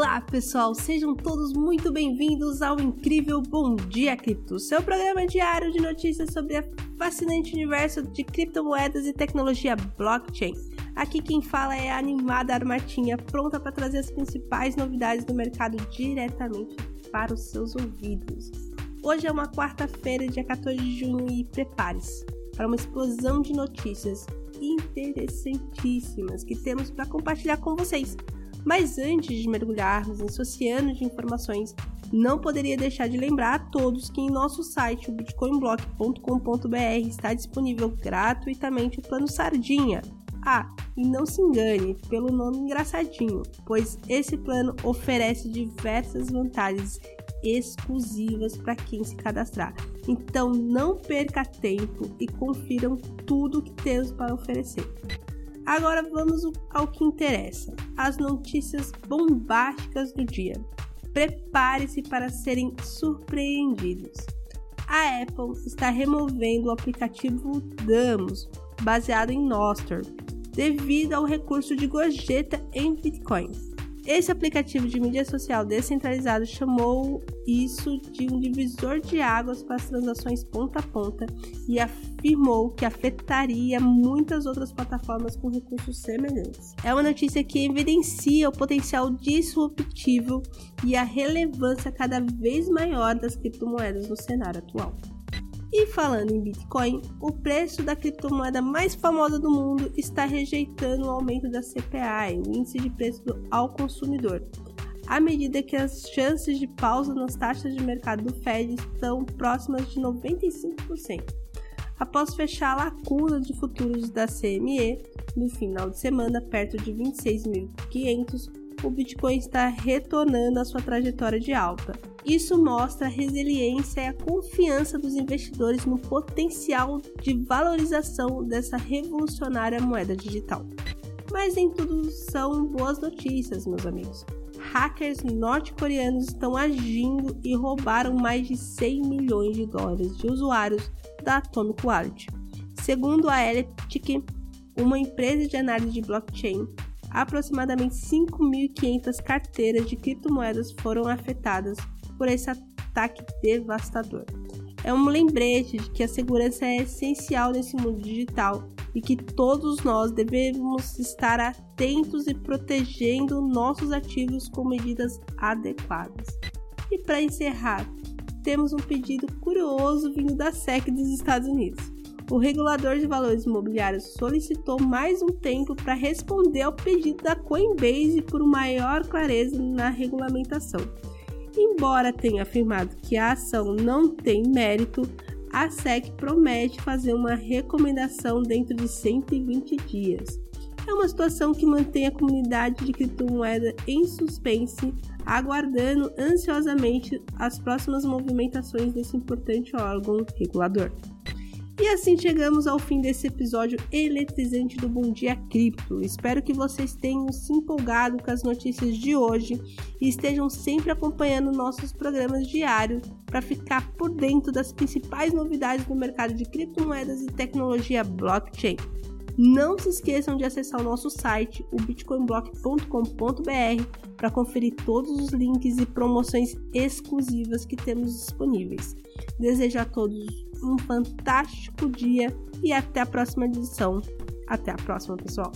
Olá, pessoal! Sejam todos muito bem-vindos ao incrível Bom Dia Cripto, seu programa diário de notícias sobre a fascinante universo de criptomoedas e tecnologia blockchain. Aqui quem fala é a animada Armatinha, pronta para trazer as principais novidades do mercado diretamente para os seus ouvidos. Hoje é uma quarta-feira, dia 14 de junho, e prepare-se para uma explosão de notícias interessantíssimas que temos para compartilhar com vocês. Mas antes de mergulharmos nesse oceano de informações, não poderia deixar de lembrar a todos que em nosso site, o bitcoinblock.com.br, está disponível gratuitamente o plano Sardinha. Ah, e não se engane pelo nome engraçadinho, pois esse plano oferece diversas vantagens exclusivas para quem se cadastrar. Então não perca tempo e confiram tudo que temos para oferecer. Agora vamos ao que interessa: as notícias bombásticas do dia. Prepare-se para serem surpreendidos. A Apple está removendo o aplicativo Damos, baseado em Nostr, devido ao recurso de gorjeta em Bitcoin. Esse aplicativo de mídia social descentralizado chamou isso de um divisor de águas para as transações ponta a ponta e afirmou que afetaria muitas outras plataformas com recursos semelhantes. É uma notícia que evidencia o potencial disruptivo e a relevância cada vez maior das criptomoedas no cenário atual. E falando em Bitcoin, o preço da criptomoeda mais famosa do mundo está rejeitando o aumento da CPI, o índice de preço ao consumidor, à medida que as chances de pausa nas taxas de mercado do Fed estão próximas de 95%. Após fechar a lacuna de futuros da CME no final de semana perto de 26.500, o Bitcoin está retornando à sua trajetória de alta. Isso mostra a resiliência e a confiança dos investidores no potencial de valorização dessa revolucionária moeda digital. Mas nem tudo são boas notícias, meus amigos. Hackers norte-coreanos estão agindo e roubaram mais de 100 milhões de dólares de usuários da Atomic Wallet. Segundo a Elliptic, uma empresa de análise de blockchain, aproximadamente 5.500 carteiras de criptomoedas foram afetadas por esse ataque devastador. É um lembrete de que a segurança é essencial nesse mundo digital e que todos nós devemos estar atentos e protegendo nossos ativos com medidas adequadas. E para encerrar, temos um pedido curioso vindo da SEC dos Estados Unidos. O regulador de valores imobiliários solicitou mais um tempo para responder ao pedido da Coinbase por maior clareza na regulamentação. Embora tenha afirmado que a ação não tem mérito, a SEC promete fazer uma recomendação dentro de 120 dias. É uma situação que mantém a comunidade de criptomoeda em suspense, aguardando ansiosamente as próximas movimentações desse importante órgão regulador. E assim chegamos ao fim desse episódio eletrizante do Bom Dia Cripto. Espero que vocês tenham se empolgado com as notícias de hoje e estejam sempre acompanhando nossos programas diários para ficar por dentro das principais novidades do mercado de criptomoedas e tecnologia blockchain. Não se esqueçam de acessar o nosso site, o bitcoinblock.com.br, para conferir todos os links e promoções exclusivas que temos disponíveis. Desejo a todos um fantástico dia e até a próxima edição. Até a próxima, pessoal!